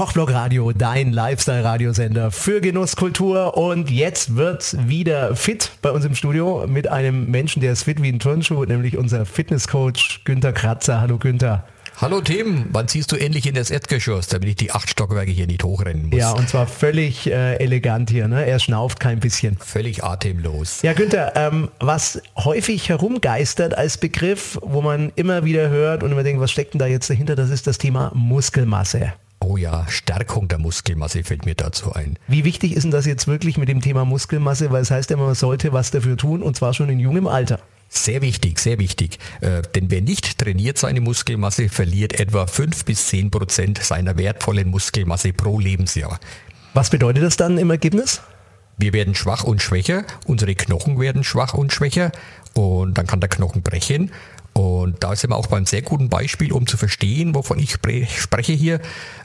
Kochblock Radio, dein Lifestyle-Radiosender für Genusskultur. Und jetzt wird's wieder fit bei uns im Studio mit einem Menschen, der ist fit wie ein Turnschuh, nämlich unser Fitnesscoach Günther Kratzer. Hallo Günther. Hallo Tim, wann ziehst du endlich in das Erdgeschoss, damit ich die acht Stockwerke hier nicht hochrennen muss? Ja, und zwar völlig äh, elegant hier. Ne? Er schnauft kein bisschen. Völlig atemlos. Ja, Günther, ähm, was häufig herumgeistert als Begriff, wo man immer wieder hört und immer denkt, was steckt denn da jetzt dahinter, das ist das Thema Muskelmasse. Oh ja, Stärkung der Muskelmasse fällt mir dazu ein. Wie wichtig ist denn das jetzt wirklich mit dem Thema Muskelmasse? Weil es heißt ja, man sollte was dafür tun und zwar schon in jungem Alter. Sehr wichtig, sehr wichtig. Äh, denn wer nicht trainiert seine Muskelmasse, verliert etwa 5 bis 10 Prozent seiner wertvollen Muskelmasse pro Lebensjahr. Was bedeutet das dann im Ergebnis? Wir werden schwach und schwächer, unsere Knochen werden schwach und schwächer und dann kann der Knochen brechen. Und da sind wir auch beim sehr guten Beispiel, um zu verstehen, wovon ich spreche hier.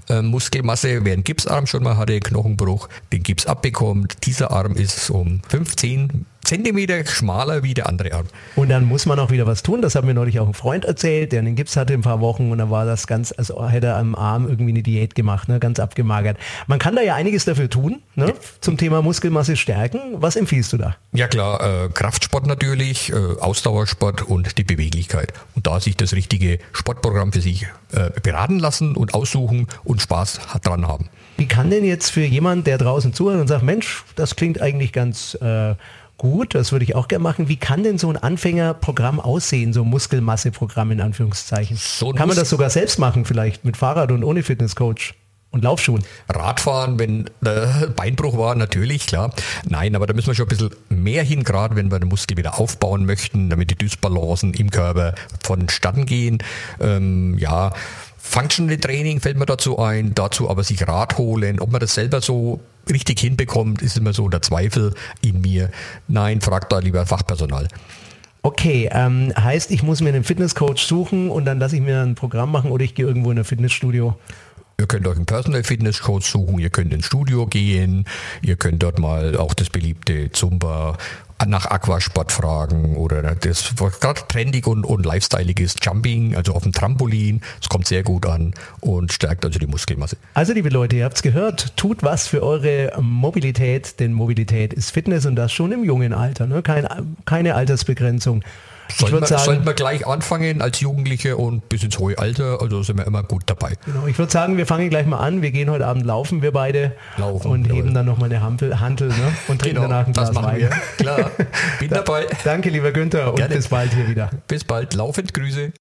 Äh, Muskelmasse, wer einen Gipsarm schon mal hatte, Knochenbruch, den Gips abbekommt, dieser Arm ist um 15 Zentimeter schmaler wie der andere Arm. Und dann muss man auch wieder was tun. Das hat mir neulich auch ein Freund erzählt, der einen Gips hatte ein paar Wochen und dann war das ganz, als hätte er am Arm irgendwie eine Diät gemacht, ne? ganz abgemagert. Man kann da ja einiges dafür tun, ne? zum Thema Muskelmasse stärken. Was empfiehlst du da? Ja klar, äh, Kraftsport natürlich, äh, Ausdauersport und die Beweglichkeit. Und da sich das richtige Sportprogramm für sich äh, beraten lassen und aussuchen und Spaß dran haben. Wie kann denn jetzt für jemand, der draußen zuhört und sagt, Mensch, das klingt eigentlich ganz äh, gut, das würde ich auch gerne machen. Wie kann denn so ein Anfängerprogramm aussehen, so ein Muskelmasseprogramm in Anführungszeichen? So kann man das sogar selbst machen, vielleicht mit Fahrrad und ohne Fitnesscoach? Und Laufschuhen. Radfahren, wenn der Beinbruch war, natürlich, klar. Nein, aber da müssen wir schon ein bisschen mehr hin, gerade wenn wir den Muskel wieder aufbauen möchten, damit die Dysbalancen im Körper vonstatten gehen. Ähm, ja, Functional Training fällt mir dazu ein, dazu aber sich Rat holen, ob man das selber so richtig hinbekommt, ist immer so der Zweifel in mir. Nein, fragt da lieber Fachpersonal. Okay, ähm, heißt, ich muss mir einen Fitnesscoach suchen und dann lasse ich mir ein Programm machen oder ich gehe irgendwo in ein Fitnessstudio? Ihr könnt euch einen Personal Fitness Coach suchen, ihr könnt ins Studio gehen, ihr könnt dort mal auch das beliebte Zumba nach Aquasport fragen oder das, was gerade trendig und, und lifestyleig ist, Jumping, also auf dem Trampolin. Es kommt sehr gut an und stärkt also die Muskelmasse. Also liebe Leute, ihr habt es gehört, tut was für eure Mobilität, denn Mobilität ist Fitness und das schon im jungen Alter, ne? Kein, keine Altersbegrenzung. Sollten wir, sagen, sollten wir gleich anfangen als Jugendliche und bis ins hohe Alter, also sind wir immer gut dabei. Genau, ich würde sagen, wir fangen gleich mal an. Wir gehen heute Abend laufen, wir beide. Laufen. Und heben dann nochmal eine Hantel, Hantel ne? und trinken genau, danach ein Glas Wein. Klar, bin dabei. Danke, lieber Günther, und Gerne. bis bald hier wieder. Bis bald, laufend Grüße.